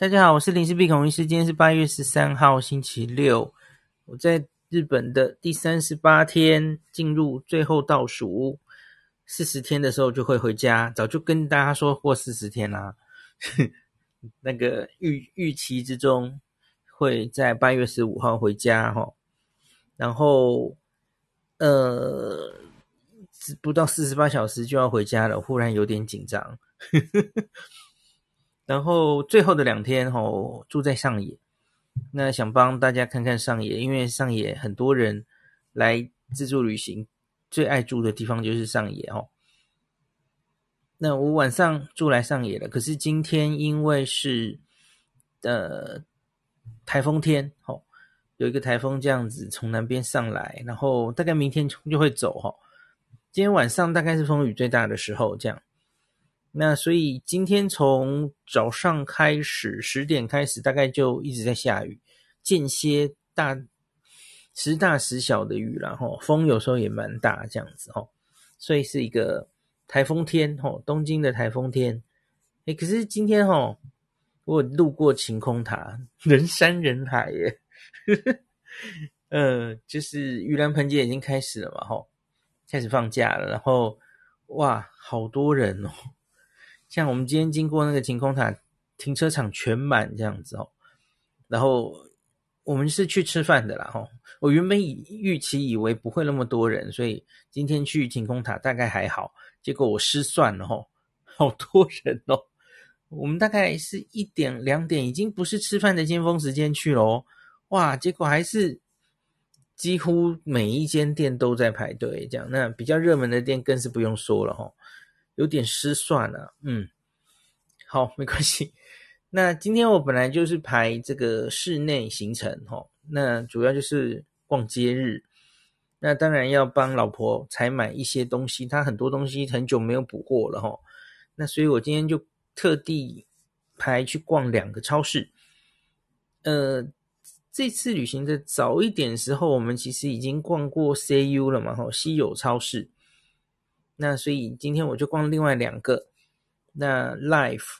大家好，我是林氏鼻孔医师。今天是八月十三号，星期六。我在日本的第三十八天，进入最后倒数四十天的时候就会回家。早就跟大家说过四十天啦，那个预预期之中会在八月十五号回家哈。然后呃，不到四十八小时就要回家了，忽然有点紧张。然后最后的两天吼，住在上野，那想帮大家看看上野，因为上野很多人来自助旅行，最爱住的地方就是上野吼。那我晚上住来上野了，可是今天因为是呃台风天吼，有一个台风这样子从南边上来，然后大概明天就会走吼。今天晚上大概是风雨最大的时候，这样。那所以今天从早上开始，十点开始，大概就一直在下雨，间歇大时大时小的雨，然后风有时候也蛮大，这样子哦，所以是一个台风天哦，东京的台风天。诶，可是今天哦，我路过晴空塔，人山人海耶，呃，就是盂兰盆节已经开始了嘛，吼，开始放假了，然后哇，好多人哦。像我们今天经过那个晴空塔停车场全满这样子哦，然后我们是去吃饭的啦吼。我原本以预期以为不会那么多人，所以今天去晴空塔大概还好。结果我失算了吼，好多人哦。我们大概是一点两点，已经不是吃饭的尖峰时间去咯。哇，结果还是几乎每一间店都在排队这样。那比较热门的店更是不用说了吼。有点失算了，嗯，好，没关系。那今天我本来就是排这个室内行程，吼，那主要就是逛街日。那当然要帮老婆采买一些东西，她很多东西很久没有补货了，吼。那所以我今天就特地排去逛两个超市。呃，这次旅行的早一点时候，我们其实已经逛过 CU 了嘛，哈，西友超市。那所以今天我就逛另外两个，那 Life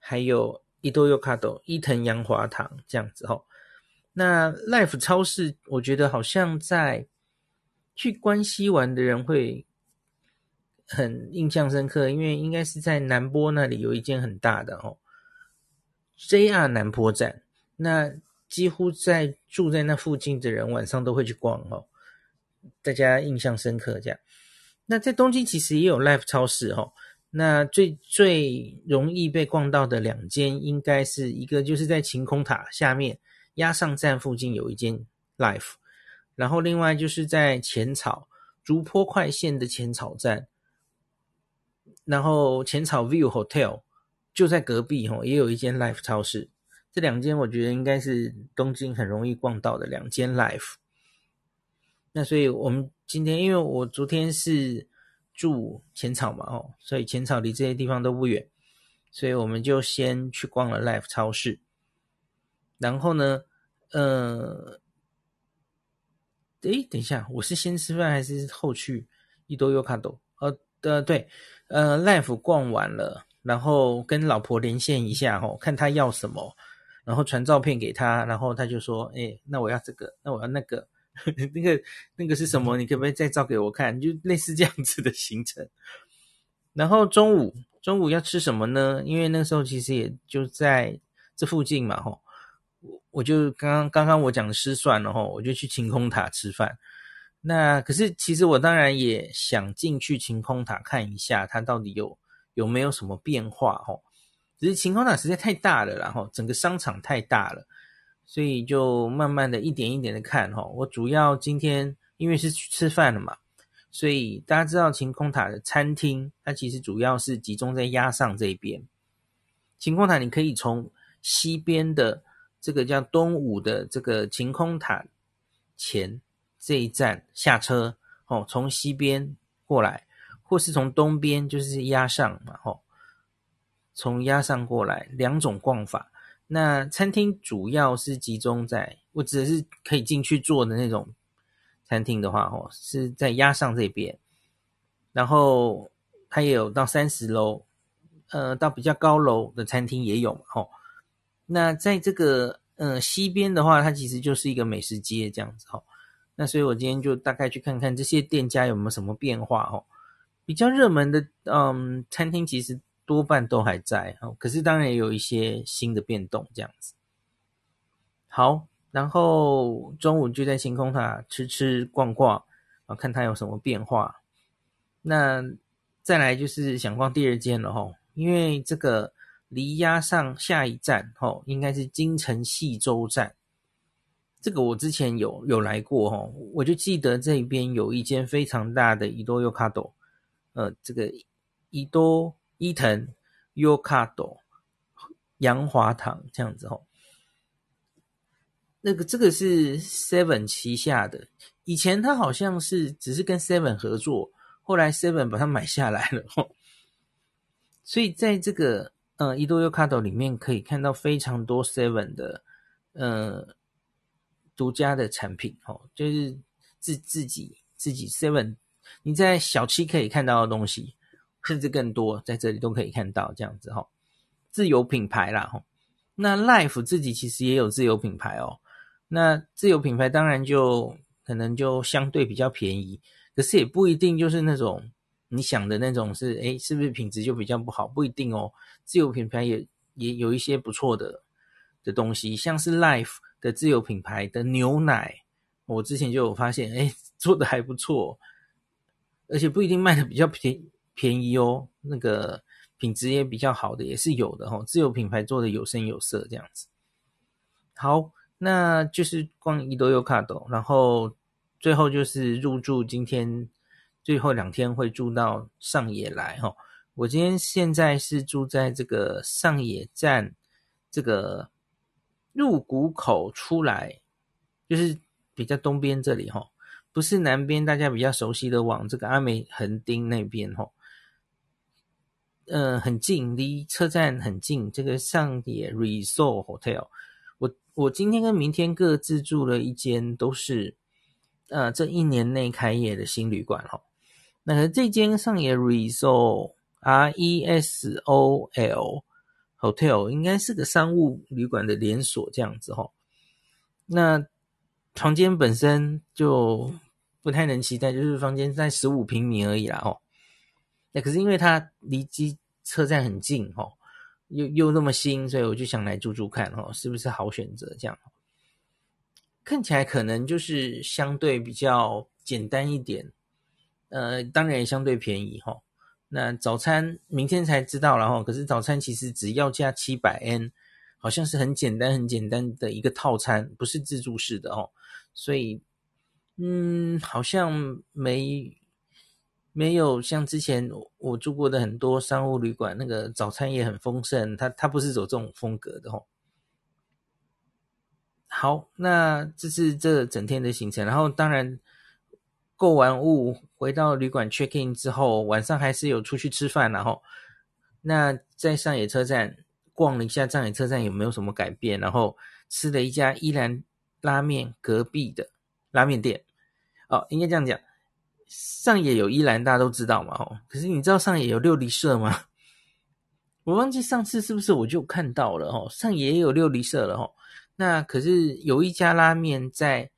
还有伊东洋华堂伊藤洋华堂这样子吼。那 Life 超市我觉得好像在去关西玩的人会很印象深刻，因为应该是在南波那里有一间很大的吼，JR 南波站。那几乎在住在那附近的人晚上都会去逛哦，大家印象深刻这样。那在东京其实也有 Life 超市哦，那最最容易被逛到的两间，应该是一个就是在晴空塔下面押上站附近有一间 Life，然后另外就是在浅草竹坡快线的浅草站，然后浅草 View Hotel 就在隔壁哦，也有一间 Life 超市。这两间我觉得应该是东京很容易逛到的两间 Life。那所以我们。今天因为我昨天是住浅草嘛，哦，所以浅草离这些地方都不远，所以我们就先去逛了 Life 超市。然后呢，呃，诶，等一下，我是先吃饭还是后去伊东洋华堂？呃，呃，对，呃，Life 逛完了，然后跟老婆连线一下，哦，看她要什么，然后传照片给她，然后她就说，诶，那我要这个，那我要那个。那个那个是什么？你可不可以再照给我看？就类似这样子的行程。然后中午中午要吃什么呢？因为那时候其实也就在这附近嘛，吼。我我就刚刚刚刚我讲的失算了，吼，我就去晴空塔吃饭。那可是其实我当然也想进去晴空塔看一下，它到底有有没有什么变化，吼。只是晴空塔实在太大了，然后整个商场太大了。所以就慢慢的一点一点的看哈，我主要今天因为是去吃饭了嘛，所以大家知道晴空塔的餐厅，它其实主要是集中在押上这边。晴空塔你可以从西边的这个叫东武的这个晴空塔前这一站下车哦，从西边过来，或是从东边就是押上嘛吼，从押上过来两种逛法。那餐厅主要是集中在，我指的是可以进去坐的那种餐厅的话，哦，是在压上这边，然后它也有到三十楼，呃，到比较高楼的餐厅也有嘛，吼。那在这个呃西边的话，它其实就是一个美食街这样子哈。那所以我今天就大概去看看这些店家有没有什么变化哦。比较热门的嗯餐厅其实多半都还在哦，可是当然也有一些新的变动这样子。好，然后中午就在晴空塔吃吃逛逛啊，看它有什么变化。那再来就是想逛第二间了哈，因为这个离押上下一站哦，应该是京城细州站。这个我之前有有来过哈，我就记得这边有一间非常大的伊多优卡多，呃，这个伊多伊藤优卡多杨华堂这样子哈。那个这个是 Seven 旗下的，以前他好像是只是跟 Seven 合作，后来 Seven 把它买下来了，所以在这个呃伊多优卡多里面可以看到非常多 Seven 的呃独家的产品哦，就是自自己自己 Seven 你在小七可以看到的东西，甚至更多在这里都可以看到这样子哈，自有品牌啦哈，那 Life 自己其实也有自有品牌哦。那自有品牌当然就可能就相对比较便宜，可是也不一定就是那种你想的那种是，诶，是不是品质就比较不好？不一定哦。自有品牌也也有一些不错的的东西，像是 Life 的自有品牌的牛奶，我之前就有发现，诶，做的还不错，而且不一定卖的比较便便宜哦。那个品质也比较好的也是有的哦。自有品牌做的有声有色这样子，好。那就是逛伊豆优卡多，然后最后就是入住，今天最后两天会住到上野来哈。我今天现在是住在这个上野站这个入谷口出来，就是比较东边这里哈，不是南边大家比较熟悉的往这个阿美横丁那边哈。呃，很近，离车站很近，这个上野 Resort Hotel。我我今天跟明天各自住了一间，都是呃这一年内开业的新旅馆哈。那这间上野 Resol R E S O L Hotel 应该是个商务旅馆的连锁这样子哈。那房间本身就不太能期待，就是房间在十五平米而已啦哦。可是因为它离机车站很近哈。又又那么新，所以我就想来住住看哦，是不是好选择？这样看起来可能就是相对比较简单一点，呃，当然也相对便宜哈。那早餐明天才知道了哈，可是早餐其实只要加七百 N，好像是很简单很简单的一个套餐，不是自助式的哦，所以嗯，好像没。没有像之前我住过的很多商务旅馆，那个早餐也很丰盛，它它不是走这种风格的吼。好，那这是这整天的行程，然后当然购完物回到旅馆 check in 之后，晚上还是有出去吃饭，然后那在上野车站逛了一下上野车站有没有什么改变，然后吃了一家依然拉面隔壁的拉面店，哦，应该这样讲。上野有一兰，大家都知道嘛，吼。可是你知道上野有六里舍吗？我忘记上次是不是我就看到了，吼。上野也有六里舍了，吼。那可是有一家拉面在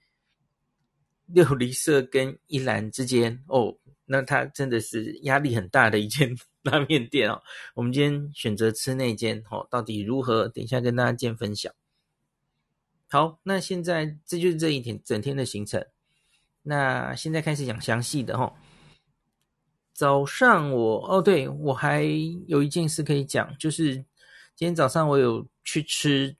六里舍跟一兰之间哦，那它真的是压力很大的一间拉面店哦。我们今天选择吃那间，吼，到底如何？等一下跟大家见分享。好，那现在这就是这一天整天的行程。那现在开始讲详细的齁。早上我哦，对，我还有一件事可以讲，就是今天早上我有去吃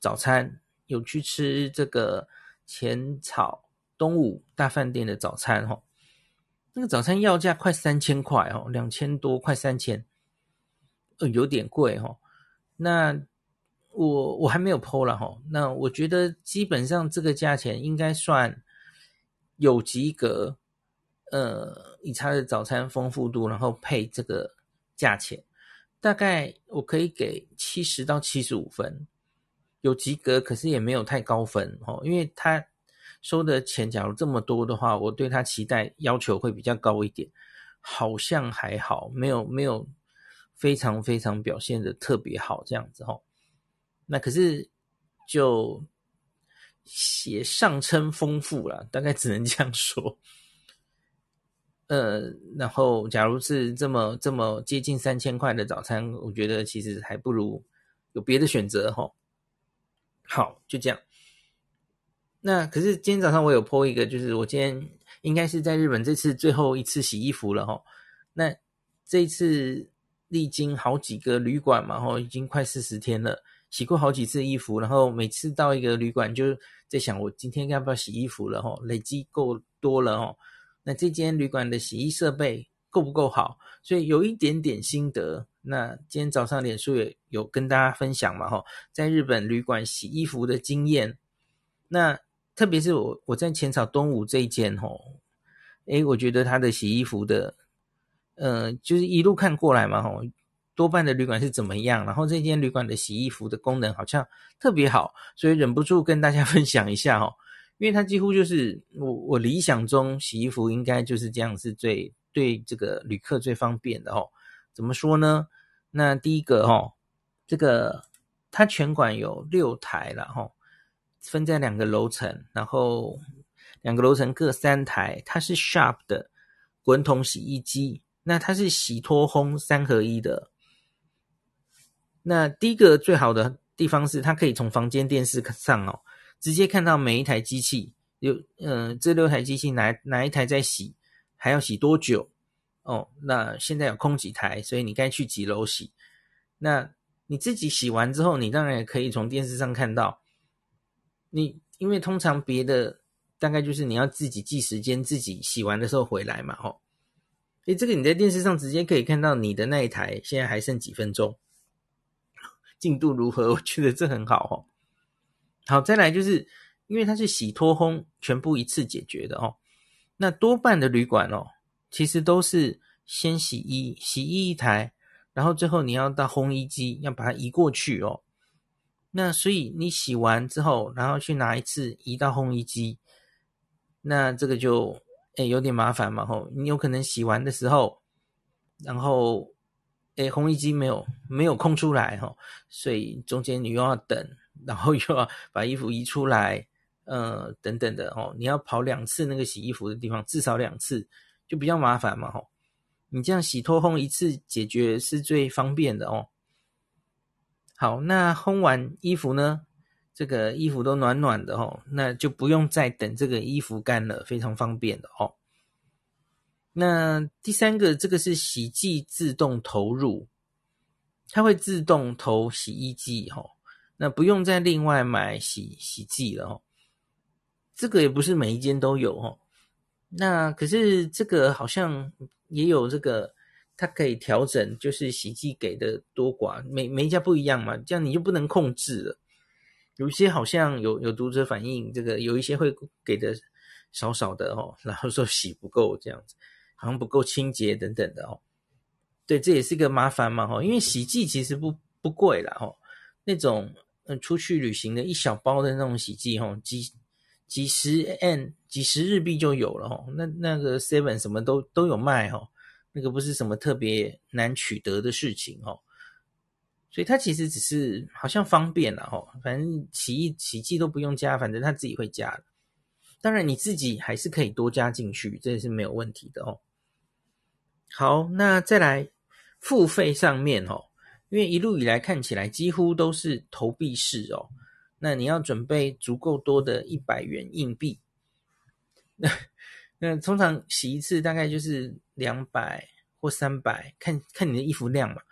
早餐，有去吃这个浅草东武大饭店的早餐齁。那个早餐要价快三千块哦，两千多，快三千，呃，有点贵齁。那我我还没有 po 了哈。那我觉得基本上这个价钱应该算。有及格，呃，以他的早餐丰富度，然后配这个价钱，大概我可以给七十到七十五分，有及格，可是也没有太高分哦，因为他收的钱假如这么多的话，我对他期待要求会比较高一点，好像还好，没有没有非常非常表现的特别好这样子哦。那可是就也上称丰富了，大概只能这样说。呃，然后假如是这么这么接近三千块的早餐，我觉得其实还不如有别的选择哈。好，就这样。那可是今天早上我有 po 一个，就是我今天应该是在日本这次最后一次洗衣服了哈。那这一次历经好几个旅馆嘛，齁，已经快四十天了，洗过好几次衣服，然后每次到一个旅馆就在想，我今天要不要洗衣服了齁？累积够多了齁。那这间旅馆的洗衣设备够不够好？所以有一点点心得。那今天早上脸书也有跟大家分享嘛，齁，在日本旅馆洗衣服的经验。那特别是我我在浅草东武这一间，齁，诶，我觉得他的洗衣服的，呃，就是一路看过来嘛，吼，多半的旅馆是怎么样？然后这间旅馆的洗衣服的功能好像特别好，所以忍不住跟大家分享一下，哦。因为它几乎就是我我理想中洗衣服应该就是这样，是最对这个旅客最方便的哦。怎么说呢？那第一个哦，这个它全馆有六台了哈，分在两个楼层，然后两个楼层各三台。它是 Sharp 的滚筒洗衣机，那它是洗脱烘三合一的。那第一个最好的地方是它可以从房间电视上哦。直接看到每一台机器有，嗯、这六台机器哪哪一台在洗，还要洗多久？哦，那现在有空几台，所以你该去几楼洗？那你自己洗完之后，你当然也可以从电视上看到。你因为通常别的大概就是你要自己记时间，自己洗完的时候回来嘛，吼、哦。诶，这个你在电视上直接可以看到你的那一台现在还剩几分钟，进度如何？我觉得这很好，哦。好，再来就是因为它是洗脱烘全部一次解决的哦。那多半的旅馆哦，其实都是先洗衣，洗衣一台，然后最后你要到烘衣机要把它移过去哦。那所以你洗完之后，然后去拿一次移到烘衣机，那这个就诶有点麻烦嘛吼。你有可能洗完的时候，然后诶烘衣机没有没有空出来吼，所以中间你又要等。然后又要把衣服移出来，呃，等等的哦，你要跑两次那个洗衣服的地方，至少两次，就比较麻烦嘛，吼。你这样洗脱烘一次解决是最方便的哦。好，那烘完衣服呢，这个衣服都暖暖的哦，那就不用再等这个衣服干了，非常方便的哦。那第三个，这个是洗剂自动投入，它会自动投洗衣剂，吼。那不用再另外买洗洗剂了哦，这个也不是每一间都有哦。那可是这个好像也有这个，它可以调整，就是洗剂给的多寡，每每一家不一样嘛，这样你就不能控制了。有一些好像有有读者反映，这个有一些会给的少少的哦，然后说洗不够这样子，好像不够清洁等等的哦。对，这也是个麻烦嘛哈，因为洗剂其实不不贵啦哈，那种。嗯，出去旅行的一小包的那种洗剂，吼，几几十 N 几十日币就有了，吼，那那个 Seven 什么都都有卖，吼，那个不是什么特别难取得的事情，吼，所以它其实只是好像方便了，吼，反正洗衣洗剂都不用加，反正它自己会加的。当然你自己还是可以多加进去，这也是没有问题的哦。好，那再来付费上面，哦。因为一路以来看起来几乎都是投币式哦，那你要准备足够多的一百元硬币，那那通常洗一次大概就是两百或三百，看看你的衣服量嘛，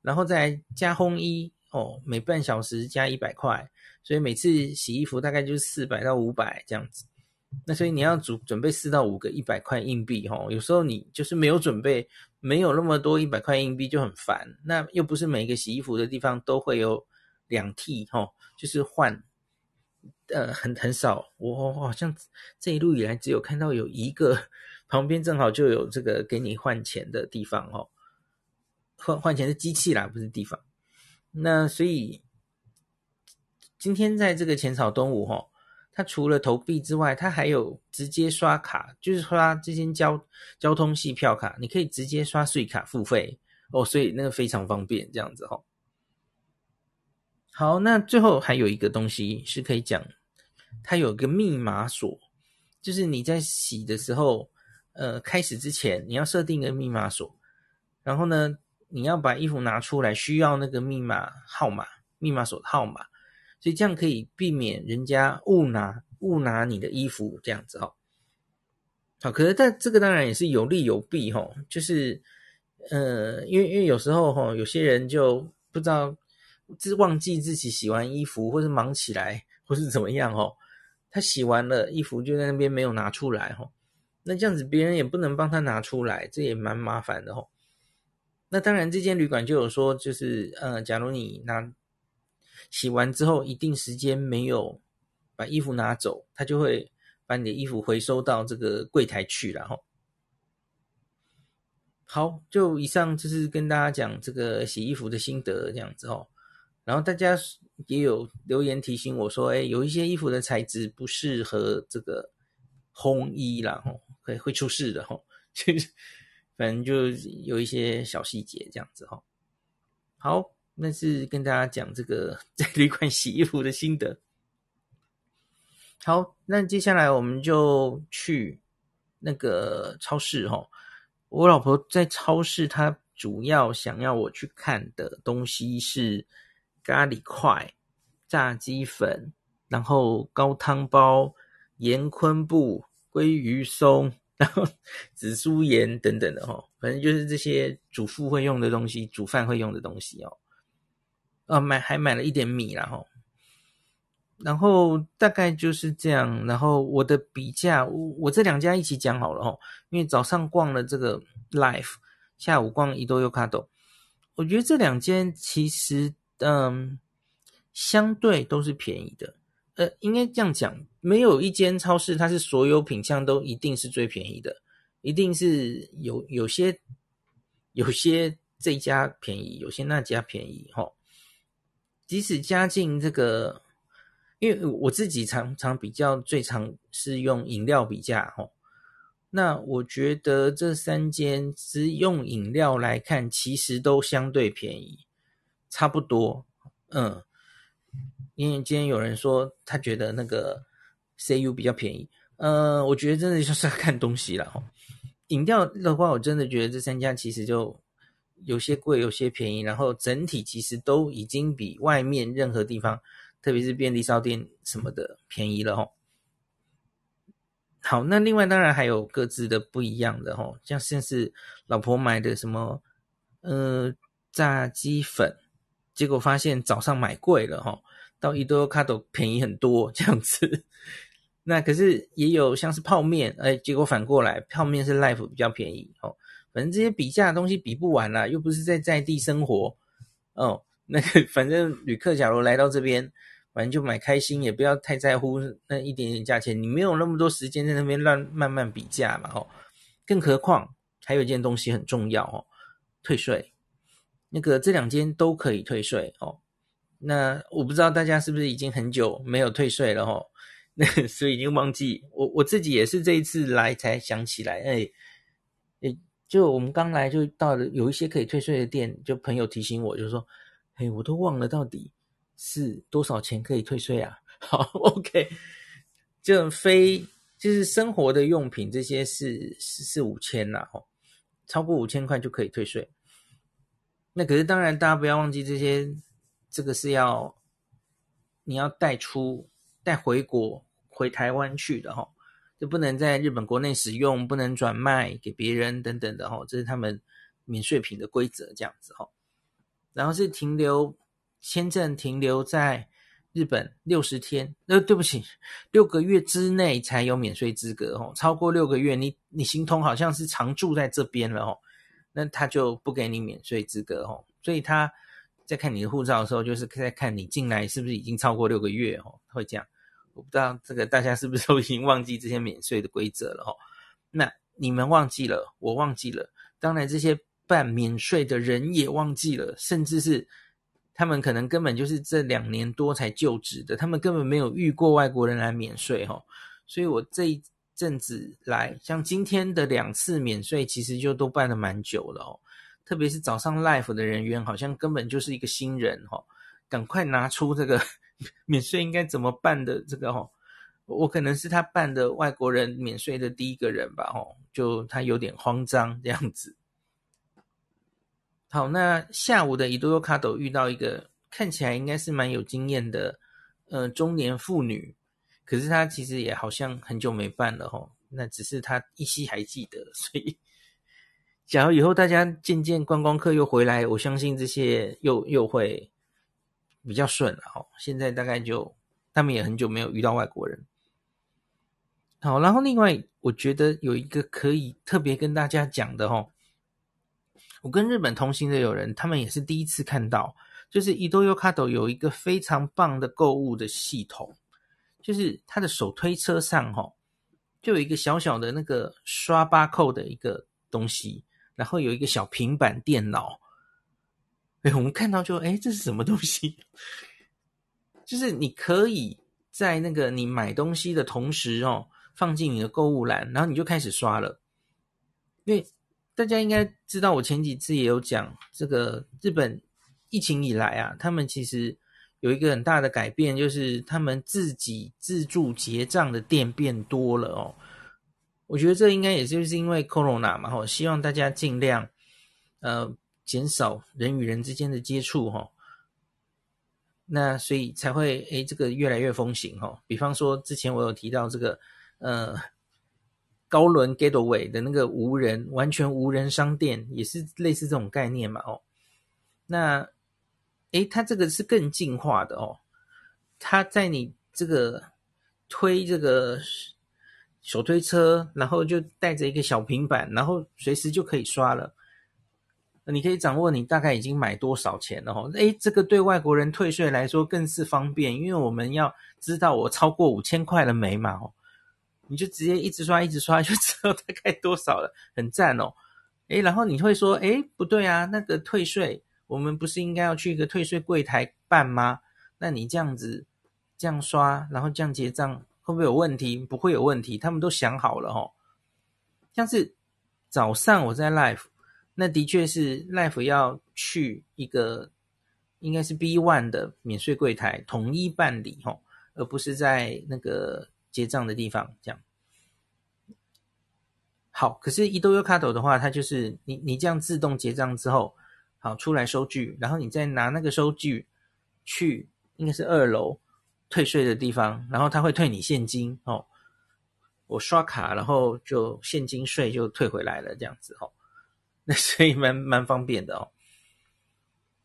然后再加烘衣哦，每半小时加一百块，所以每次洗衣服大概就是四百到五百这样子。那所以你要准准备四到五个一百块硬币齁，有时候你就是没有准备，没有那么多一百块硬币就很烦。那又不是每个洗衣服的地方都会有两替齁，就是换，呃，很很少。我好像这一路以来只有看到有一个旁边正好就有这个给你换钱的地方哦，换换钱的机器啦，不是地方。那所以今天在这个浅草东武齁。它除了投币之外，它还有直接刷卡，就是刷这些交交通系票卡，你可以直接刷税卡付费哦，所以那个非常方便，这样子哈、哦。好，那最后还有一个东西是可以讲，它有个密码锁，就是你在洗的时候，呃，开始之前你要设定一个密码锁，然后呢，你要把衣服拿出来，需要那个密码号码、密码锁的号码，所以这样可以避免人家误拿误拿你的衣服这样子哈。好，可是但这个当然也是有利有弊哈，就是呃，因为因为有时候哈，有些人就不知道。自忘记自己洗完衣服，或是忙起来，或是怎么样哦？他洗完了衣服就在那边没有拿出来哦。那这样子别人也不能帮他拿出来，这也蛮麻烦的哦。那当然，这间旅馆就有说，就是呃，假如你拿洗完之后一定时间没有把衣服拿走，他就会把你的衣服回收到这个柜台去了哈。好，就以上就是跟大家讲这个洗衣服的心得这样子哦。然后大家也有留言提醒我说，哎，有一些衣服的材质不适合这个烘衣啦，吼，会会出事的，吼，就 是反正就有一些小细节这样子，哈。好，那是跟大家讲这个 在旅馆洗衣服的心得。好，那接下来我们就去那个超市，哈。我老婆在超市，她主要想要我去看的东西是。咖喱块、炸鸡粉，然后高汤包、盐昆布、鲑鱼松，然后 紫苏盐等等的哈，反正就是这些主妇会用的东西，煮饭会用的东西哦。呃，买还买了一点米然后，然后大概就是这样。然后我的比价，我我这两家一起讲好了哈，因为早上逛了这个 Life，下午逛伊多优卡多，我觉得这两间其实。嗯，相对都是便宜的。呃，应该这样讲，没有一间超市它是所有品项都一定是最便宜的，一定是有有些有些这家便宜，有些那家便宜齁。即使加进这个，因为我自己常常比较，最常是用饮料比价哦。那我觉得这三间只用饮料来看，其实都相对便宜。差不多，嗯，因为今天有人说他觉得那个 CU 比较便宜，呃，我觉得真的就是要看东西了哈。饮料的话，我真的觉得这三家其实就有些贵，有些便宜，然后整体其实都已经比外面任何地方，特别是便利商店什么的便宜了哈。好，那另外当然还有各自的不一样的哈，像像是老婆买的什么，呃，炸鸡粉。结果发现早上买贵了哈，到伊多卡都便宜很多这样子。那可是也有像是泡面，哎，结果反过来泡面是 Life 比较便宜哦。反正这些比价的东西比不完啦，又不是在在地生活哦。那个反正旅客假如来到这边，反正就买开心，也不要太在乎那一点点价钱。你没有那么多时间在那边乱慢慢比价嘛，哦。更何况还有一件东西很重要哦，退税。那个这两间都可以退税哦，那我不知道大家是不是已经很久没有退税了哦，那所以已经忘记我我自己也是这一次来才想起来，哎，哎，就我们刚来就到了有一些可以退税的店，就朋友提醒我，就说，哎，我都忘了到底是多少钱可以退税啊？好，OK，就非就是生活的用品这些是是四五千呐，哦，超过五千块就可以退税。那可是当然，大家不要忘记这些，这个是要你要带出带回国回台湾去的哈，就不能在日本国内使用，不能转卖给别人等等的哈，这是他们免税品的规则这样子哈。然后是停留签证停留在日本六十天，呃，对不起，六个月之内才有免税资格哦，超过六个月，你你行通好像是常住在这边了哦。那他就不给你免税资格哦，所以他在看你的护照的时候，就是在看你进来是不是已经超过六个月哦，会这样。我不知道这个大家是不是都已经忘记这些免税的规则了哦？那你们忘记了，我忘记了，当然这些办免税的人也忘记了，甚至是他们可能根本就是这两年多才就职的，他们根本没有遇过外国人来免税哦。所以我这一。阵子来，像今天的两次免税，其实就都办了蛮久了哦。特别是早上 Life 的人员，好像根本就是一个新人哈、哦。赶快拿出这个 免税应该怎么办的这个哦，我可能是他办的外国人免税的第一个人吧哦，就他有点慌张这样子。好，那下午的伊多优卡斗遇到一个看起来应该是蛮有经验的，呃，中年妇女，可是她其实也好像很久没办了吼，那只是她依稀还记得，所以假如以后大家渐渐观光客又回来，我相信这些又又会比较顺了吼。现在大概就他们也很久没有遇到外国人。好，然后另外我觉得有一个可以特别跟大家讲的哦。我跟日本同行的友人，他们也是第一次看到，就是伊多优卡斗有一个非常棒的购物的系统，就是他的手推车上哈，就有一个小小的那个刷巴扣的一个东西，然后有一个小平板电脑。哎，我们看到就哎，这是什么东西？就是你可以在那个你买东西的同时哦，放进你的购物篮，然后你就开始刷了，因为。大家应该知道，我前几次也有讲这个日本疫情以来啊，他们其实有一个很大的改变，就是他们自己自助结账的店变多了哦。我觉得这应该也就是因为 Corona 嘛，吼，希望大家尽量呃减少人与人之间的接触哈。那所以才会诶这个越来越风行哈。比方说之前我有提到这个呃。高轮 Gateway 的那个无人完全无人商店也是类似这种概念嘛？哦，那诶，它这个是更进化的哦。它在你这个推这个手推车，然后就带着一个小平板，然后随时就可以刷了。你可以掌握你大概已经买多少钱了哦。诶，这个对外国人退税来说更是方便，因为我们要知道我超过五千块了没嘛？哦。你就直接一直刷，一直刷，就知道大概多少了，很赞哦。诶，然后你会说，诶，不对啊，那个退税，我们不是应该要去一个退税柜台办吗？那你这样子这样刷，然后这样结账，会不会有问题？不会有问题，他们都想好了哦。像是早上我在 Life，那的确是 Life 要去一个应该是 B One 的免税柜台统一办理哦，而不是在那个。结账的地方，这样好。可是伊多优卡斗的话，它就是你你这样自动结账之后，好出来收据，然后你再拿那个收据去，应该是二楼退税的地方，然后他会退你现金哦。我刷卡，然后就现金税就退回来了，这样子哦。所以蛮蛮方便的哦。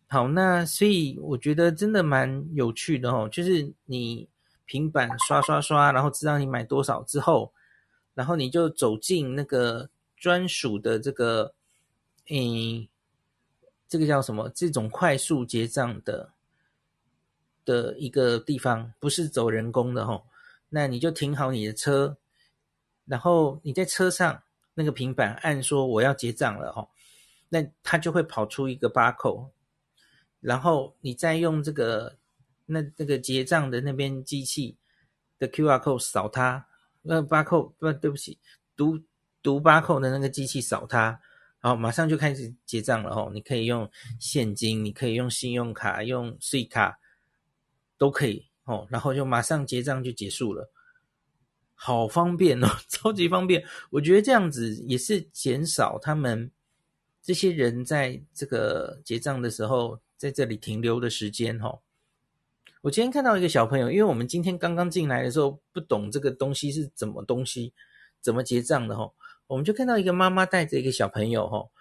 好，那所以我觉得真的蛮有趣的哦，就是你。平板刷刷刷，然后知道你买多少之后，然后你就走进那个专属的这个，嗯，这个叫什么？这种快速结账的的一个地方，不是走人工的吼。那你就停好你的车，然后你在车上那个平板按说我要结账了吼，那它就会跑出一个 barcode，然后你再用这个。那那个结账的那边机器的 QR code 扫它，那 barcode 不，对不起，读读 barcode 的那个机器扫它，然后马上就开始结账了哦。你可以用现金，你可以用信用卡，用 C 卡都可以哦。然后就马上结账就结束了，好方便哦，超级方便。我觉得这样子也是减少他们这些人在这个结账的时候在这里停留的时间哦。我今天看到一个小朋友，因为我们今天刚刚进来的时候不懂这个东西是怎么东西，怎么结账的吼，我们就看到一个妈妈带着一个小朋友吼，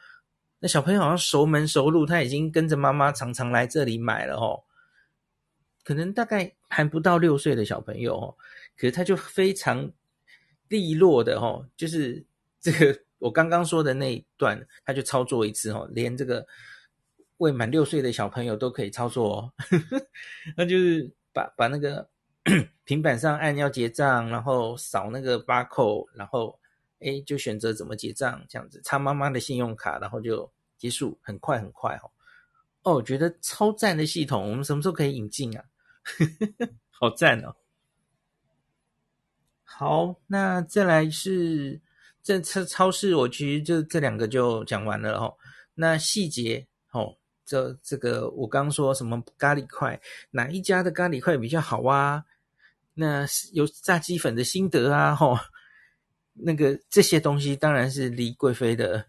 那小朋友好像熟门熟路，他已经跟着妈妈常常来这里买了吼，可能大概还不到六岁的小朋友哦，可是他就非常利落的吼，就是这个我刚刚说的那一段，他就操作一次哦，连这个。未满六岁的小朋友都可以操作哦，那就是把把那个 平板上按要结账，然后扫那个八扣然后哎就选择怎么结账，这样子插妈妈的信用卡，然后就结束，很快很快哦。哦，我觉得超赞的系统，我们什么时候可以引进啊？好赞哦！好，那再来是这次超市，我其实就这两个就讲完了哦。那细节哦。这这个我刚说什么咖喱块，哪一家的咖喱块比较好啊？那有炸鸡粉的心得啊，吼，那个这些东西当然是离贵妃的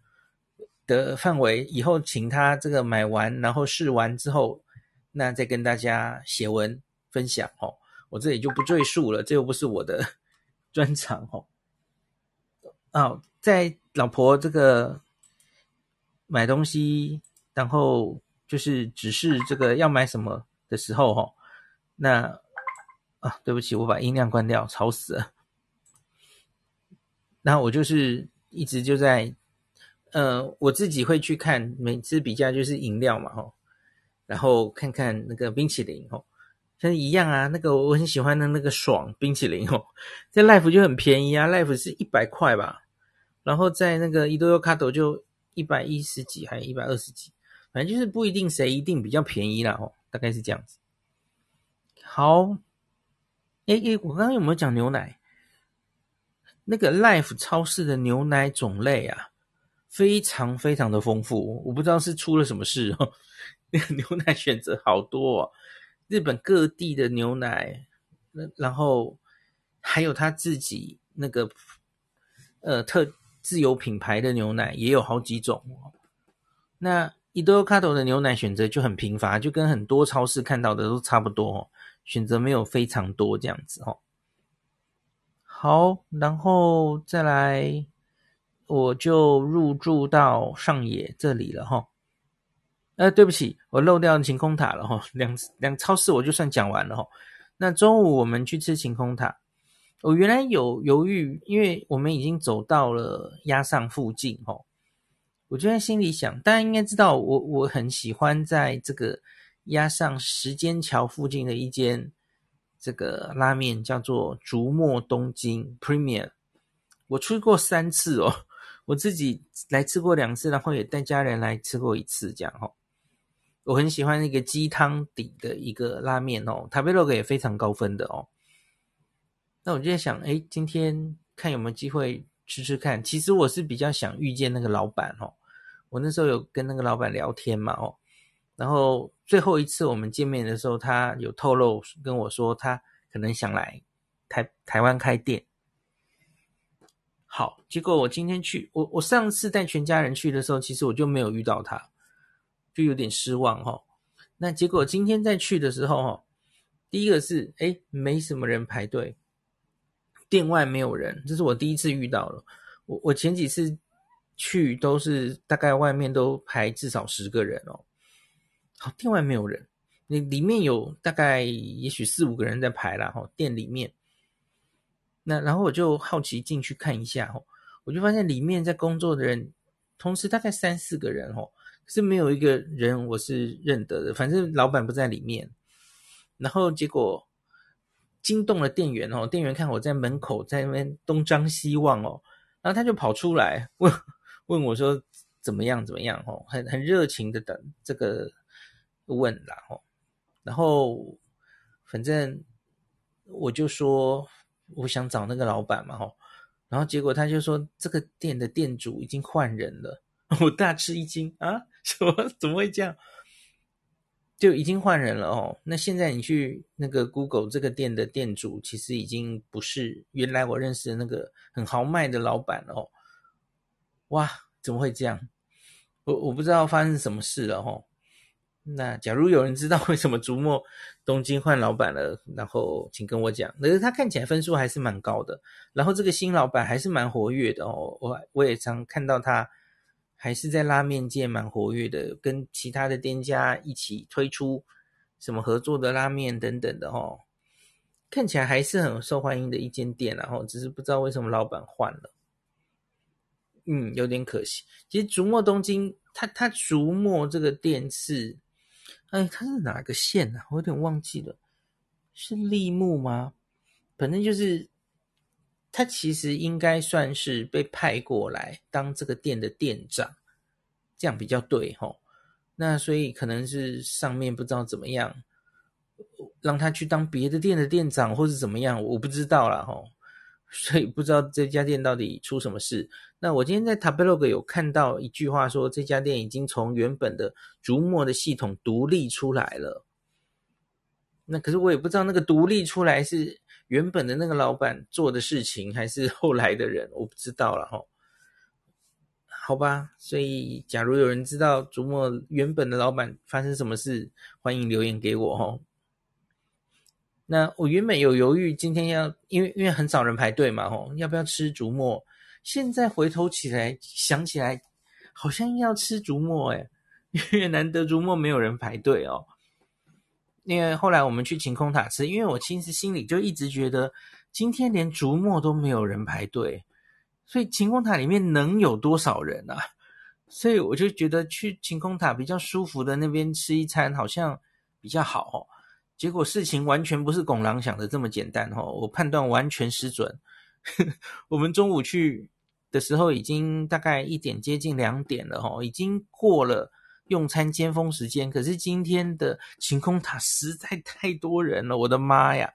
的范围。以后请他这个买完，然后试完之后，那再跟大家写文分享，吼，我这里就不赘述了，这又不是我的 专长，吼。哦，在老婆这个买东西，然后就是指示这个要买什么的时候，吼，那。啊，对不起，我把音量关掉，吵死了。然后我就是一直就在，呃，我自己会去看，每次比价就是饮料嘛，吼，然后看看那个冰淇淋，吼，像一样啊，那个我很喜欢的那个爽冰淇淋，哦，在 Life 就很便宜啊，Life 是一百块吧，然后在那个伊多优卡多就一百一十几，还一百二十几，反正就是不一定谁一定比较便宜啦，吼，大概是这样子。好。诶诶，我刚刚有没有讲牛奶？那个 Life 超市的牛奶种类啊，非常非常的丰富。我不知道是出了什么事哦，那个牛奶选择好多哦，日本各地的牛奶，然后还有他自己那个呃特自有品牌的牛奶也有好几种哦。那伊多卡多的牛奶选择就很贫乏，就跟很多超市看到的都差不多哦。选择没有非常多这样子哦。好，然后再来，我就入住到上野这里了哈。呃，对不起，我漏掉晴空塔了哈。两两超市我就算讲完了哈。那中午我们去吃晴空塔，我原来有犹豫，因为我们已经走到了押上附近哈。我就在心里想，大家应该知道我我很喜欢在这个。押上时间桥附近的一间这个拉面叫做竹墨东京 Premier，我去过三次哦，我自己来吃过两次，然后也带家人来吃过一次，这样哦。我很喜欢那个鸡汤底的一个拉面哦，塔贝洛格也非常高分的哦。那我就在想，哎，今天看有没有机会吃吃看。其实我是比较想遇见那个老板哦，我那时候有跟那个老板聊天嘛哦。然后最后一次我们见面的时候，他有透露跟我说，他可能想来台台湾开店。好，结果我今天去，我我上次带全家人去的时候，其实我就没有遇到他，就有点失望哈。那结果今天再去的时候哈，第一个是诶没什么人排队，店外没有人，这是我第一次遇到了。我我前几次去都是大概外面都排至少十个人哦。好，店外没有人，那里面有大概也许四五个人在排啦。哈，店里面，那然后我就好奇进去看一下，哈，我就发现里面在工作的人，同时大概三四个人，哈，可是没有一个人我是认得的，反正老板不在里面。然后结果惊动了店员哦，店员看我在门口在那边东张西望哦，然后他就跑出来问问我说怎么样怎么样，哦，很很热情的等这个。问然后，然后反正我就说我想找那个老板嘛吼，然后结果他就说这个店的店主已经换人了，我大吃一惊啊，什么怎么会这样？就已经换人了哦。那现在你去那个 Google 这个店的店主，其实已经不是原来我认识的那个很豪迈的老板了哦。哇，怎么会这样？我我不知道发生什么事了哦。那假如有人知道为什么竹墨东京换老板了，然后请跟我讲。可是他看起来分数还是蛮高的，然后这个新老板还是蛮活跃的哦。我我也常看到他还是在拉面界蛮活跃的，跟其他的店家一起推出什么合作的拉面等等的哦。看起来还是很受欢迎的一间店，然后只是不知道为什么老板换了，嗯，有点可惜。其实竹墨东京，他他竹墨这个店是。哎，他是哪个县啊？我有点忘记了，是立木吗？反正就是他其实应该算是被派过来当这个店的店长，这样比较对吼。那所以可能是上面不知道怎么样，让他去当别的店的店长，或是怎么样，我不知道啦吼。所以不知道这家店到底出什么事。那我今天在 Tablog 有看到一句话说，这家店已经从原本的竹墨的系统独立出来了。那可是我也不知道那个独立出来是原本的那个老板做的事情，还是后来的人，我不知道了哈。好吧，所以假如有人知道竹墨原本的老板发生什么事，欢迎留言给我哦。那我原本有犹豫，今天要因为因为很少人排队嘛，吼，要不要吃竹墨？现在回头起来想起来，好像要吃竹墨诶，因为难得竹墨没有人排队哦。因为后来我们去晴空塔吃，因为我其实心里就一直觉得，今天连竹墨都没有人排队，所以晴空塔里面能有多少人啊？所以我就觉得去晴空塔比较舒服的那边吃一餐好像比较好哦。结果事情完全不是拱狼想的这么简单哈，我判断完全失准。我们中午去的时候已经大概一点接近两点了哈，已经过了用餐尖峰时间。可是今天的晴空塔实在太多人了，我的妈呀！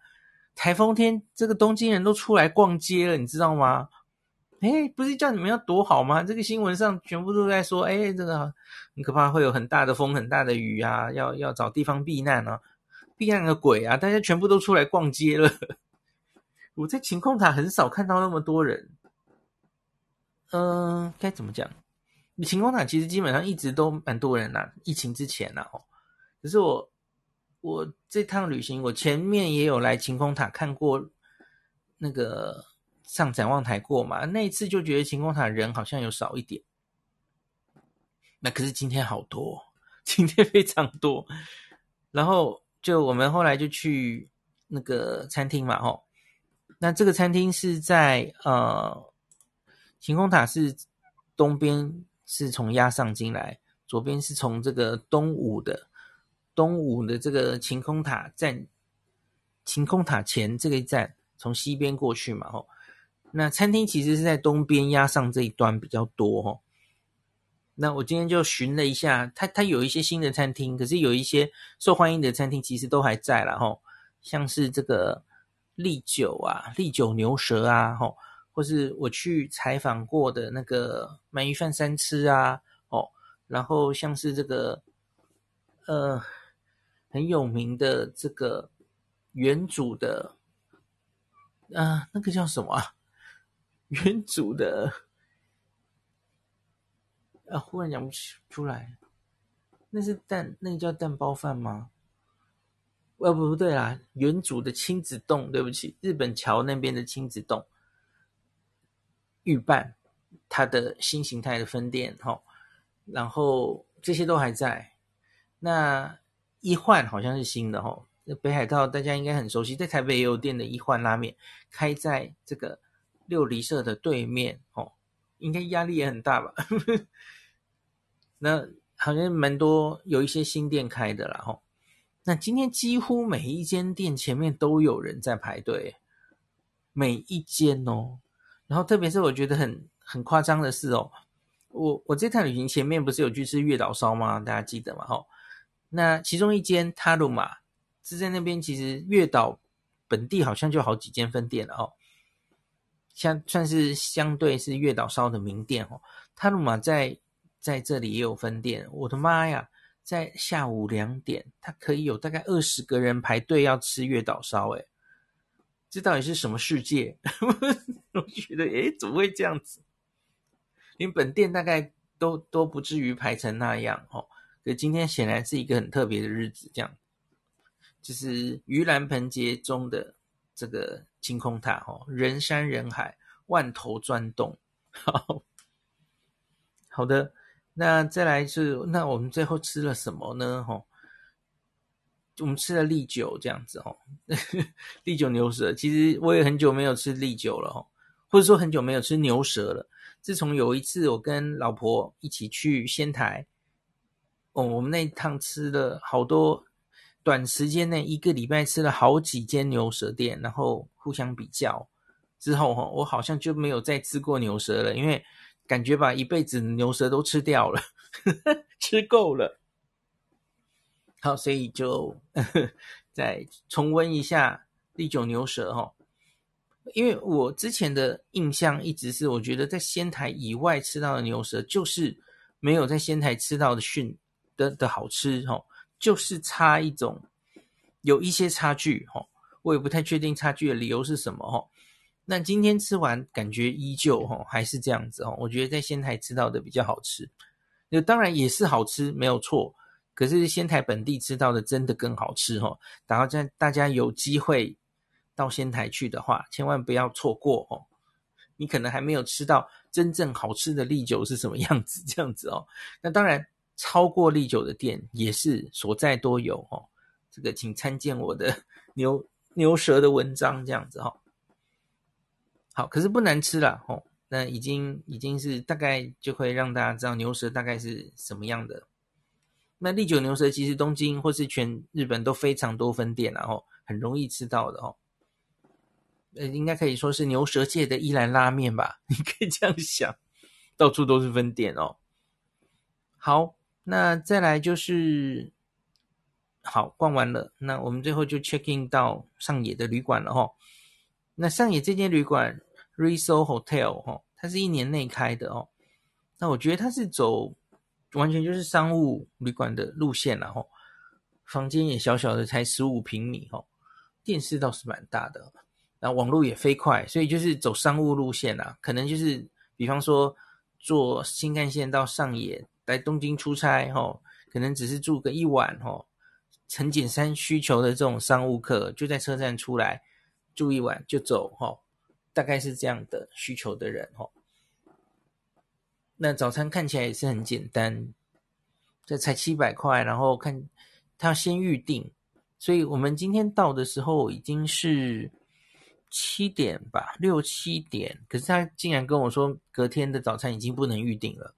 台风天这个东京人都出来逛街了，你知道吗？诶，不是叫你们要躲好吗？这个新闻上全部都在说，诶，这个很可怕，会有很大的风、很大的雨啊，要要找地方避难啊。避难个鬼啊！大家全部都出来逛街了。我在晴空塔很少看到那么多人。嗯、呃，该怎么讲？晴空塔其实基本上一直都蛮多人呐、疫情之前呐、哦，可是我我这趟旅行，我前面也有来晴空塔看过，那个上展望台过嘛。那一次就觉得晴空塔人好像有少一点。那可是今天好多，今天非常多。然后。就我们后来就去那个餐厅嘛，吼，那这个餐厅是在呃，晴空塔是东边是从压上进来，左边是从这个东武的东武的这个晴空塔站，晴空塔前这个站从西边过去嘛，吼，那餐厅其实是在东边压上这一端比较多，吼。那我今天就寻了一下，它它有一些新的餐厅，可是有一些受欢迎的餐厅其实都还在啦吼，像是这个利久啊，利久牛舌啊，吼，或是我去采访过的那个鳗鱼饭三吃啊，哦，然后像是这个呃很有名的这个原主的，啊、那个叫什么啊？原主的。啊，忽然讲不起出来，那是蛋，那个叫蛋包饭吗？呃，不不对啦，原主的亲子洞，对不起，日本桥那边的亲子洞，御饭，它的新形态的分店，哈，然后这些都还在。那一换好像是新的，哈，那北海道大家应该很熟悉，在台北也有店的一换拉面，开在这个六里社的对面，哦，应该压力也很大吧。那好像蛮多有一些新店开的啦吼，那今天几乎每一间店前面都有人在排队，每一间哦。然后特别是我觉得很很夸张的是哦，我我这趟旅行前面不是有去吃月岛烧吗？大家记得吗？吼，那其中一间塔鲁玛是在那边，其实月岛本地好像就好几间分店了哦，像算是相对是月岛烧的名店哦，塔鲁玛在。在这里也有分店，我的妈呀，在下午两点，它可以有大概二十个人排队要吃月岛烧，诶，这到底是什么世界？我觉得，诶，怎么会这样子？连本店大概都都不至于排成那样哦。可今天显然是一个很特别的日子，这样，就是盂兰盆节中的这个晴空塔，哦，人山人海，万头攒动。好，好的。那再来是，那我们最后吃了什么呢？吼，我们吃了利酒这样子吼，利酒牛舌。其实我也很久没有吃利酒了吼，或者说很久没有吃牛舌了。自从有一次我跟老婆一起去仙台，哦，我们那一趟吃了好多，短时间内一个礼拜吃了好几间牛舌店，然后互相比较之后，哈，我好像就没有再吃过牛舌了，因为。感觉把一辈子牛舌都吃掉了，吃够了。好，所以就呵 呵再重温一下利久牛舌哈。因为我之前的印象一直是，我觉得在仙台以外吃到的牛舌，就是没有在仙台吃到的逊的的好吃哦，就是差一种，有一些差距哦，我也不太确定差距的理由是什么哦。那今天吃完感觉依旧哦，还是这样子哦。我觉得在仙台吃到的比较好吃，那当然也是好吃，没有错。可是仙台本地吃到的真的更好吃哦。然后在大家有机会到仙台去的话，千万不要错过哦。你可能还没有吃到真正好吃的利酒是什么样子，这样子哦。那当然，超过利酒的店也是所在多有哦。这个请参见我的 牛牛舌的文章，这样子哦。好，可是不难吃啦，吼、哦，那已经已经是大概就会让大家知道牛舌大概是什么样的。那利久牛舌其实东京或是全日本都非常多分店，然后很容易吃到的哦。呃，应该可以说是牛舌界的一兰拉面吧，你可以这样想，到处都是分店哦。好，那再来就是，好，逛完了，那我们最后就 check in 到上野的旅馆了哦。那上野这间旅馆 Riso Hotel 哈，它是一年内开的哦。那我觉得它是走完全就是商务旅馆的路线了哈。房间也小小的，才十五平米哈。电视倒是蛮大的，那网络也飞快，所以就是走商务路线啦。可能就是比方说坐新干线到上野来东京出差哈，可能只是住个一晚哈，很简单需求的这种商务客就在车站出来。住一晚就走哈，大概是这样的需求的人哈。那早餐看起来也是很简单，这才七百块，然后看他先预定，所以我们今天到的时候已经是七点吧，六七点。可是他竟然跟我说隔天的早餐已经不能预定了，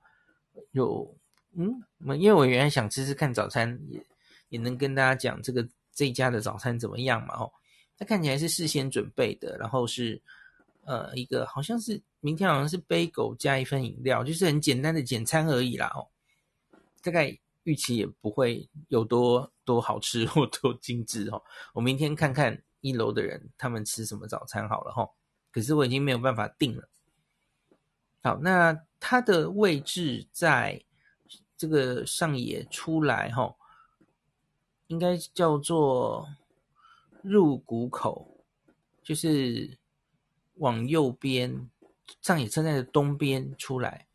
有嗯，因为我原来想吃吃看早餐，也也能跟大家讲这个这家的早餐怎么样嘛哦。它看起来是事先准备的，然后是呃一个好像是明天好像是杯狗加一份饮料，就是很简单的简餐而已啦哦。大概预期也不会有多多好吃或多精致哦。我明天看看一楼的人他们吃什么早餐好了哈。可是我已经没有办法订了。好，那它的位置在这个上野出来哈，应该叫做。入谷口就是往右边，上野车站的东边出来。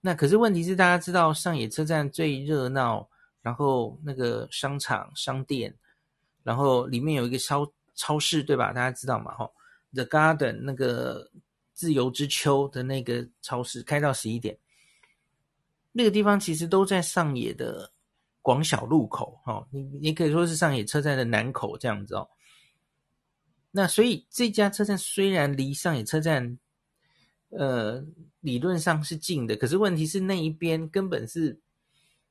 那可是问题是，大家知道上野车站最热闹，然后那个商场、商店，然后里面有一个超超市，对吧？大家知道嘛？哈，The Garden 那个自由之丘的那个超市开到十一点，那个地方其实都在上野的广小路口，哈，你你可以说是上野车站的南口这样子哦。那所以这家车站虽然离上野车站，呃，理论上是近的，可是问题是那一边根本是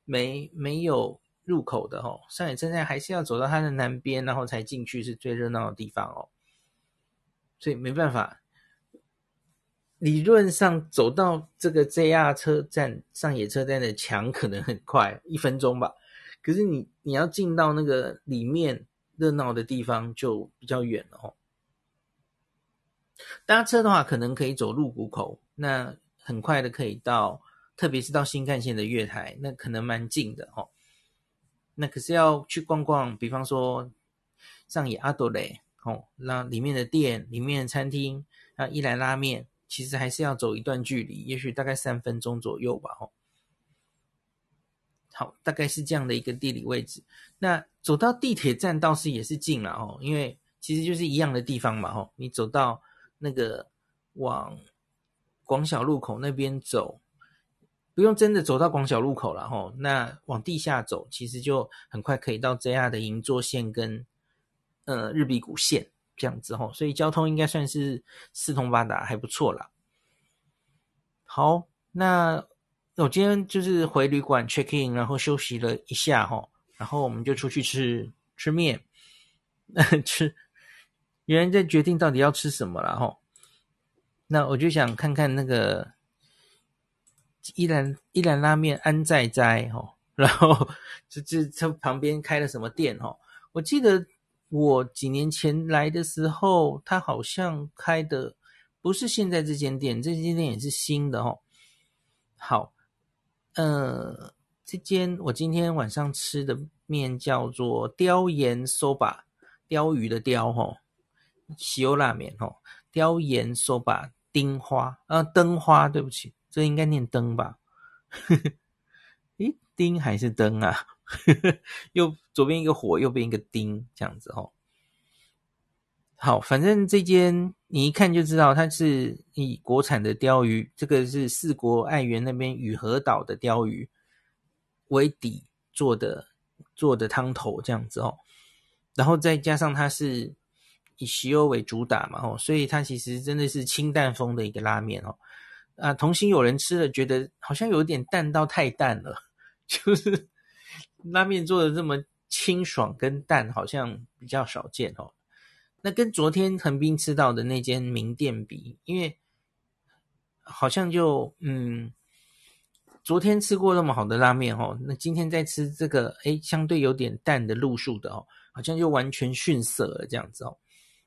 没没有入口的哦。上野车站还是要走到它的南边，然后才进去是最热闹的地方哦。所以没办法，理论上走到这个 JR 车站上野车站的墙可能很快，一分钟吧。可是你你要进到那个里面。热闹的地方就比较远了哦。搭车的话，可能可以走入谷口，那很快的可以到，特别是到新干线的月台，那可能蛮近的哦。那可是要去逛逛，比方说上野阿多雷哦，那里面的店、里面的餐厅，那一兰拉面，其实还是要走一段距离，也许大概三分钟左右吧哦。好，大概是这样的一个地理位置。那走到地铁站倒是也是近了哦，因为其实就是一样的地方嘛哦。你走到那个往广小路口那边走，不用真的走到广小路口了哦。那往地下走，其实就很快可以到 JR 的银座线跟呃日比谷线这样子哦。所以交通应该算是四通八达，还不错啦。好，那。我今天就是回旅馆 check in，然后休息了一下哈，然后我们就出去吃吃面，吃，原来在决定到底要吃什么了哈。那我就想看看那个依兰依兰拉面安在哉哈，然后这这他旁边开了什么店哈。我记得我几年前来的时候，他好像开的不是现在这间店，这间店也是新的哦。好，呃，这间我今天晚上吃的面叫做鯛盐 soba，鯛鱼的鯛吼，塩拉面吼，鯛盐 soba 丁花啊，灯花，对不起，这应该念灯吧？诶，丁还是灯啊？右左边一个火，右边一个丁，这样子吼。好，反正这间你一看就知道，它是以国产的鲷鱼，这个是四国爱媛那边雨荷岛的鲷鱼为底做的做的汤头这样子哦。然后再加上它是以西欧为主打嘛，哦，所以它其实真的是清淡风的一个拉面哦。啊，同行有人吃了觉得好像有点淡到太淡了，就是。拉面做的这么清爽跟淡，好像比较少见哦。那跟昨天横滨吃到的那间名店比，因为好像就嗯，昨天吃过那么好的拉面哦，那今天再吃这个，诶，相对有点淡的路数的哦，好像就完全逊色了这样子哦。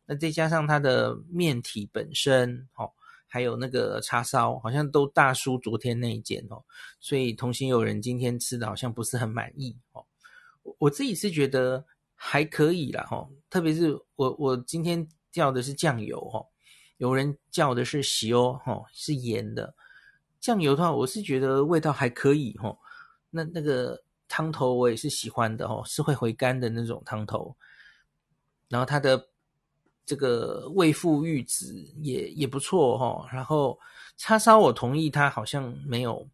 那再加上它的面体本身哦。还有那个叉烧，好像都大输昨天那一件哦，所以同行有人今天吃的好像不是很满意哦。我自己是觉得还可以啦哈，特别是我我今天叫的是酱油哦，有人叫的是喜欧哈，是盐的酱油的话，我是觉得味道还可以哈。那那个汤头我也是喜欢的哦，是会回甘的那种汤头，然后它的。这个味付玉子也也不错哈，然后叉烧我同意，它好像没有，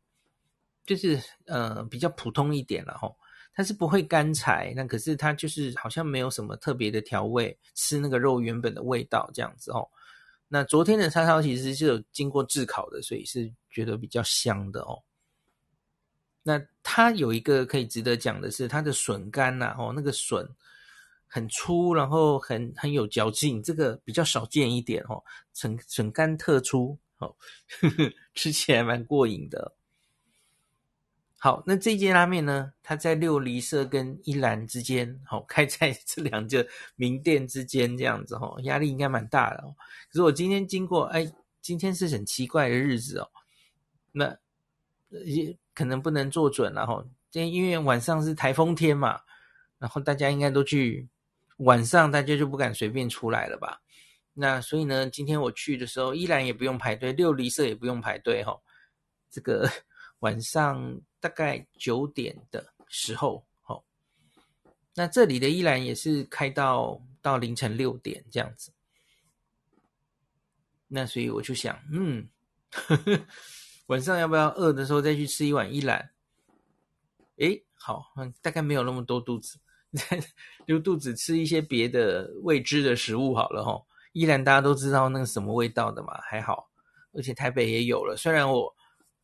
就是呃比较普通一点了哈，它是不会干柴，那可是它就是好像没有什么特别的调味，吃那个肉原本的味道这样子哦。那昨天的叉烧其实是有经过炙烤的，所以是觉得比较香的哦。那它有一个可以值得讲的是它的笋干呐哦，那个笋。很粗，然后很很有嚼劲，这个比较少见一点哦。笋笋干特粗，哦，呵呵，吃起来蛮过瘾的。好，那这间拉面呢，它在六离舍跟一兰之间，好，开在 这两个名店之间这样子哦，压力应该蛮大的哦。可是我今天经过，哎，今天是很奇怪的日子哦，那也可能不能做准了哈。今天因为晚上是台风天嘛，然后大家应该都去。晚上大家就不敢随便出来了吧？那所以呢，今天我去的时候，依然也不用排队，六离舍也不用排队哈、哦。这个 晚上大概九点的时候，哦，那这里的依然也是开到到凌晨六点这样子。那所以我就想，嗯，呵呵，晚上要不要饿的时候再去吃一碗依然？诶，好，大概没有那么多肚子。留肚子吃一些别的未知的食物好了齁，依然大家都知道那个什么味道的嘛，还好，而且台北也有了。虽然我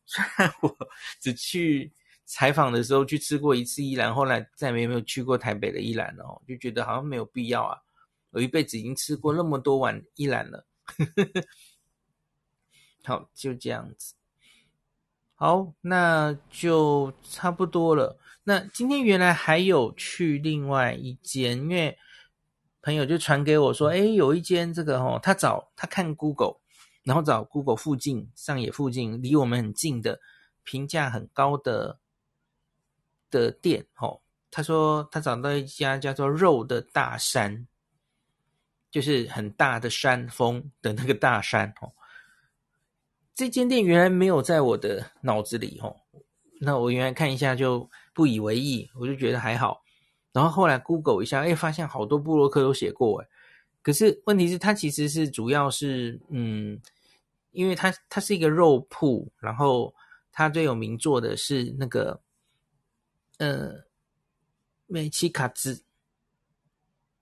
虽然我只去采访的时候去吃过一次依兰，后来再也没有去过台北的依兰了，就觉得好像没有必要啊。我一辈子已经吃过那么多碗依兰了，好，就这样子。好，那就差不多了。那今天原来还有去另外一间，因为朋友就传给我说，哎，有一间这个哦，他找他看 Google，然后找 Google 附近上野附近离我们很近的评价很高的的店哦。他说他找到一家叫做肉的大山，就是很大的山峰的那个大山哦。这间店原来没有在我的脑子里哦，那我原来看一下就。不以为意，我就觉得还好。然后后来 Google 一下，哎，发现好多部落客都写过，哎。可是问题是，它其实是主要是，嗯，因为它它是一个肉铺，然后它最有名做的是那个，呃，美奇卡兹，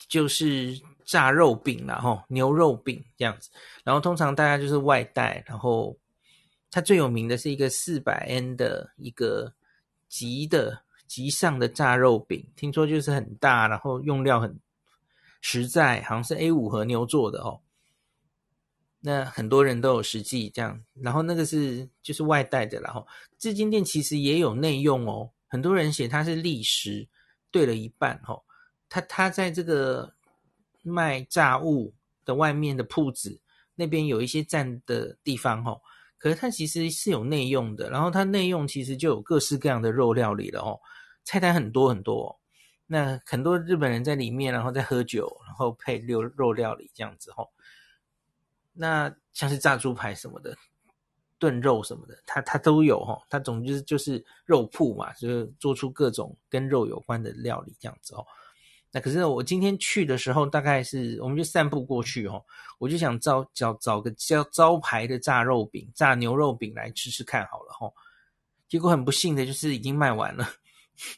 就是炸肉饼啦，吼，牛肉饼这样子。然后通常大家就是外带，然后它最有名的是一个四百 N 的一个。极的极上的炸肉饼，听说就是很大，然后用料很实在，好像是 A 五和牛做的哦。那很多人都有实际这样，然后那个是就是外带的，然后这间店其实也有内用哦。很多人写它是历食，对了一半哦。他他在这个卖炸物的外面的铺子那边有一些站的地方哦，可是它其实是有内用的，然后它内用其实就有各式各样的肉料理了哦，菜单很多很多。那很多日本人在里面，然后在喝酒，然后配肉肉料理这样子哦。那像是炸猪排什么的。炖肉什么的，它它都有哦，它总之就是肉铺嘛，就是做出各种跟肉有关的料理这样子哦。那可是我今天去的时候，大概是我们就散步过去哦，我就想找找找个叫招牌的炸肉饼、炸牛肉饼来吃吃看好了哈。结果很不幸的就是已经卖完了，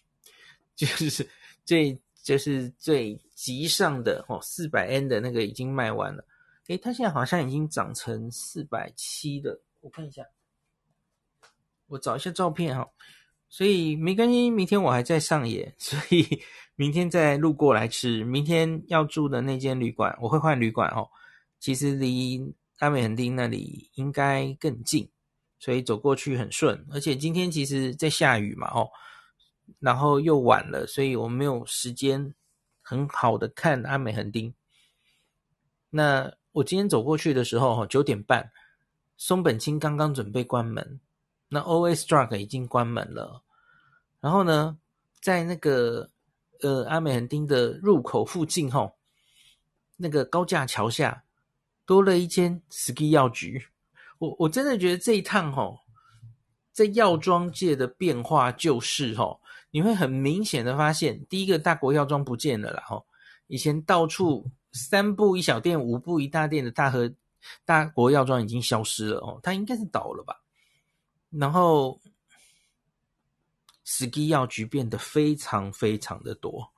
就是最就是最极上的哦，四百 N 的那个已经卖完了。诶，它现在好像已经涨成四百七了。我看一下，我找一下照片哈，所以没关系，明天我还在上野，所以 明天再路过来吃。明天要住的那间旅馆，我会换旅馆哦。其实离阿美横丁那里应该更近，所以走过去很顺。而且今天其实在下雨嘛哦，然后又晚了，所以我没有时间很好的看阿美横丁。那我今天走过去的时候，九点半。松本清刚刚准备关门，那 OS Drug 已经关门了。然后呢，在那个呃阿美横丁的入口附近，吼，那个高架桥下多了一间 ski 药局。我我真的觉得这一趟，吼，在药妆界的变化就是，吼，你会很明显的发现，第一个大国药妆不见了啦，吼，以前到处三步一小店，五步一大店的大和。大国药妆已经消失了哦，它应该是倒了吧。然后，ski 药局变得非常非常的多，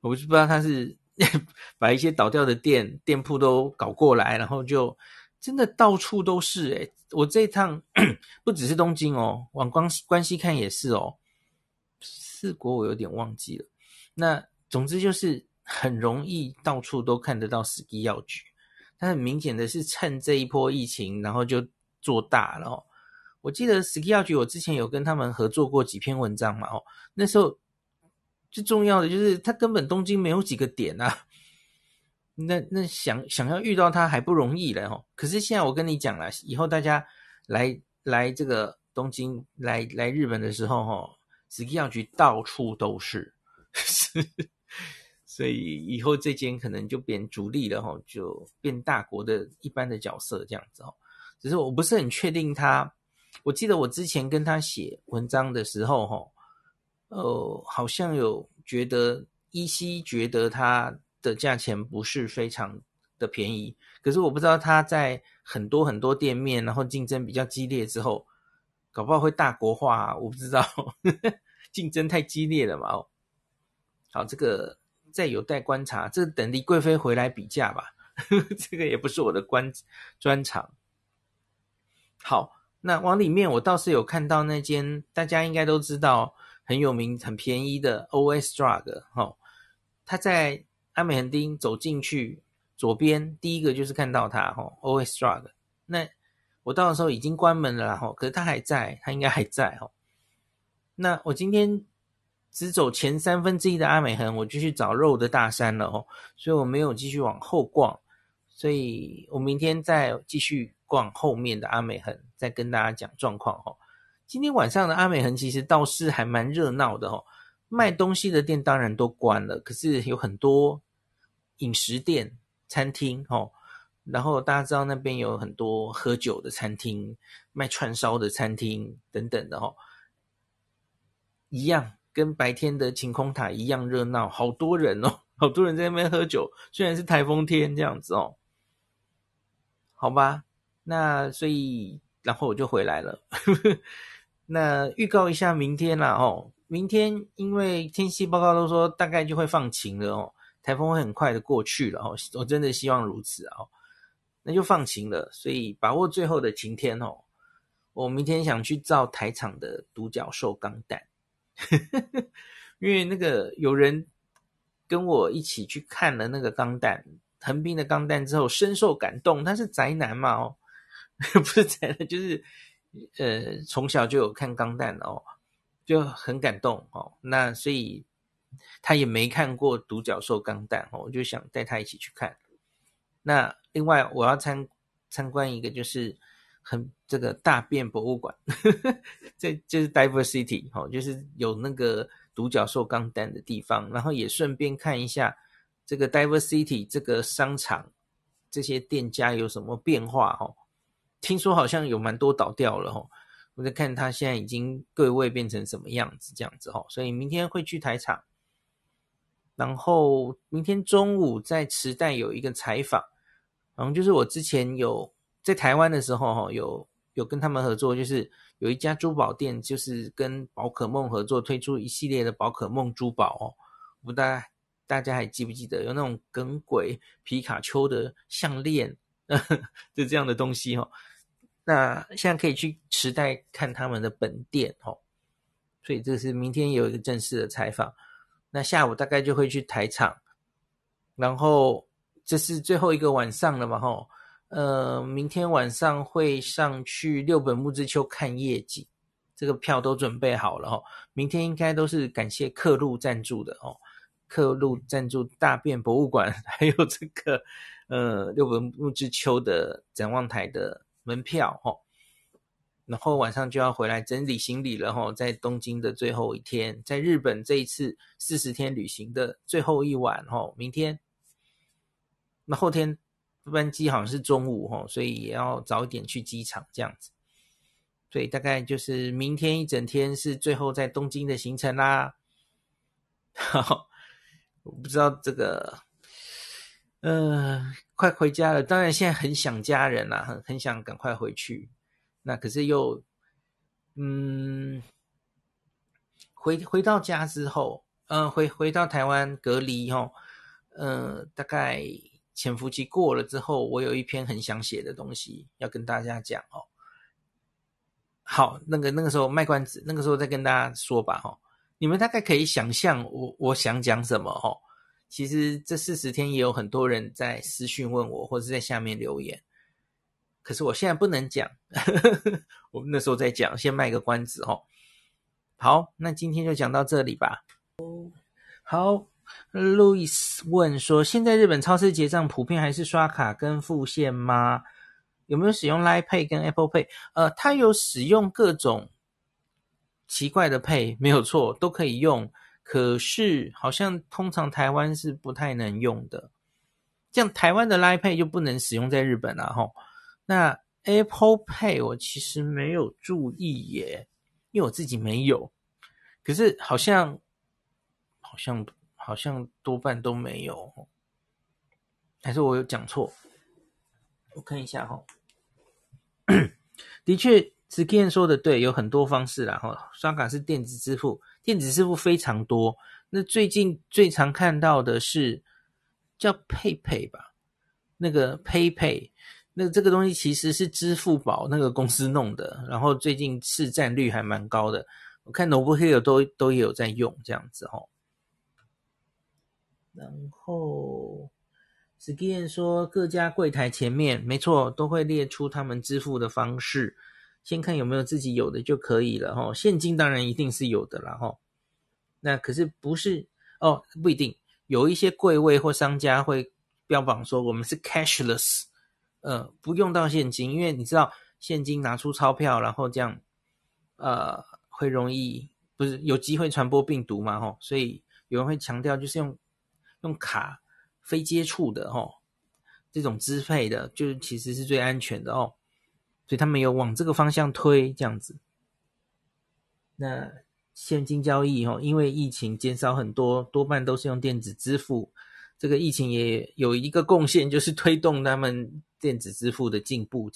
我就不知道他是 把一些倒掉的店店铺都搞过来，然后就真的到处都是诶。我这一趟 不只是东京哦，往关关西看也是哦。四国我有点忘记了。那总之就是很容易到处都看得到 ski 药局。它很明显的是趁这一波疫情，然后就做大了哦。我记得 ski 药局，我之前有跟他们合作过几篇文章嘛哦。那时候最重要的就是他根本东京没有几个点啊，那那想想要遇到他还不容易了哦。可是现在我跟你讲了，以后大家来来这个东京来来日本的时候哦，ski 药局到处都是。所以以后这间可能就变主力了哈，就变大国的一般的角色这样子哦。只是我不是很确定他，我记得我之前跟他写文章的时候哈，呃，好像有觉得依稀觉得他的价钱不是非常的便宜。可是我不知道他在很多很多店面，然后竞争比较激烈之后，搞不好会大国化，我不知道，竞争太激烈了嘛哦。好，这个。再有待观察，这等李贵妃回来比价吧。这个也不是我的关专长。好，那往里面我倒是有看到那间大家应该都知道很有名、很便宜的 OS Drug 哈。他在阿美横丁走进去，左边第一个就是看到他哈 OS Drug。那我到的时候已经关门了哈，可是他还在，他应该还在哈。那我今天。只走前三分之一的阿美横，我就去找肉的大山了哦，所以我没有继续往后逛，所以我明天再继续逛后面的阿美横，再跟大家讲状况哦。今天晚上的阿美横其实倒是还蛮热闹的哦，卖东西的店当然都关了，可是有很多饮食店、餐厅哦，然后大家知道那边有很多喝酒的餐厅、卖串烧的餐厅等等的哦，一样。跟白天的晴空塔一样热闹，好多人哦，好多人在那边喝酒。虽然是台风天这样子哦，好吧，那所以然后我就回来了。那预告一下明天啦哦，明天因为天气报告都说大概就会放晴了哦，台风会很快的过去了哦，我真的希望如此哦，那就放晴了，所以把握最后的晴天哦。我明天想去造台场的独角兽钢弹。因为那个有人跟我一起去看了那个钢弹横滨的钢弹之后，深受感动。他是宅男嘛？哦，不是宅男，就是呃，从小就有看钢弹哦，就很感动哦。那所以他也没看过《独角兽钢弹》哦，我就想带他一起去看。那另外我要参参观一个就是很这个大便博物馆，这就是 Diversity 哦，就是有那个独角兽钢弹的地方，然后也顺便看一下这个 Diversity 这个商场这些店家有什么变化哦。听说好像有蛮多倒掉了哦。我在看他现在已经各位变成什么样子，这样子哦，所以明天会去台场，然后明天中午在池袋有一个采访，然后就是我之前有在台湾的时候哈，有有跟他们合作，就是有一家珠宝店，就是跟宝可梦合作推出一系列的宝可梦珠宝哦，不知道大家还记不记得有那种耿鬼皮卡丘的项链，就这样的东西哦。那现在可以去池袋看他们的本店哦，所以这是明天有一个正式的采访。那下午大概就会去台场，然后这是最后一个晚上了嘛吼，呃，明天晚上会上去六本木之丘看夜景，这个票都准备好了吼，明天应该都是感谢客路赞助的哦，客路赞助大便博物馆，还有这个呃六本木之丘的展望台的。门票哦，然后晚上就要回来整理行李了哈，在东京的最后一天，在日本这一次四十天旅行的最后一晚哈，明天，那后天班机好像是中午哈，所以也要早一点去机场这样子，所以大概就是明天一整天是最后在东京的行程啦。好，我不知道这个。嗯、快回家了。当然，现在很想家人啦，很很想赶快回去。那可是又，嗯，回回到家之后，嗯、呃，回回到台湾隔离哦，嗯、大概潜伏期过了之后，我有一篇很想写的东西要跟大家讲哦。好，那个那个时候卖关子，那个时候再跟大家说吧吼。你们大概可以想象我我想讲什么哦。其实这四十天也有很多人在私讯问我，或者在下面留言。可是我现在不能讲，我们那时候再讲，先卖个关子哦。好，那今天就讲到这里吧。好，路易斯问说：现在日本超市结账普遍还是刷卡跟付现吗？有没有使用 Line Pay 跟 Apple Pay？呃，它有使用各种奇怪的 Pay，没有错，都可以用。可是好像通常台湾是不太能用的，像台湾的 Line Pay 就不能使用在日本了吼。那 Apple Pay 我其实没有注意耶，因为我自己没有。可是好像好像好像多半都没有，还是我有讲错？我看一下哈。的确，Skian 说的对，有很多方式啦哈。刷卡是电子支付。电子支付非常多，那最近最常看到的是叫 PayPay 吧，那个 PayPay，那这个东西其实是支付宝那个公司弄的，然后最近市占率还蛮高的，我看 Nobuhiro 都都有在用这样子哦。然后 Skin 说各家柜台前面没错都会列出他们支付的方式。先看有没有自己有的就可以了哈，现金当然一定是有的了哈。那可是不是哦，不一定，有一些柜位或商家会标榜说我们是 cashless，呃，不用到现金，因为你知道现金拿出钞票，然后这样呃会容易不是有机会传播病毒嘛哈，所以有人会强调就是用用卡非接触的哈，这种支配的，就是其实是最安全的哦。所以他们有往这个方向推，这样子。那现金交易哦，因为疫情减少很多，多半都是用电子支付。这个疫情也有一个贡献，就是推动他们电子支付的进步。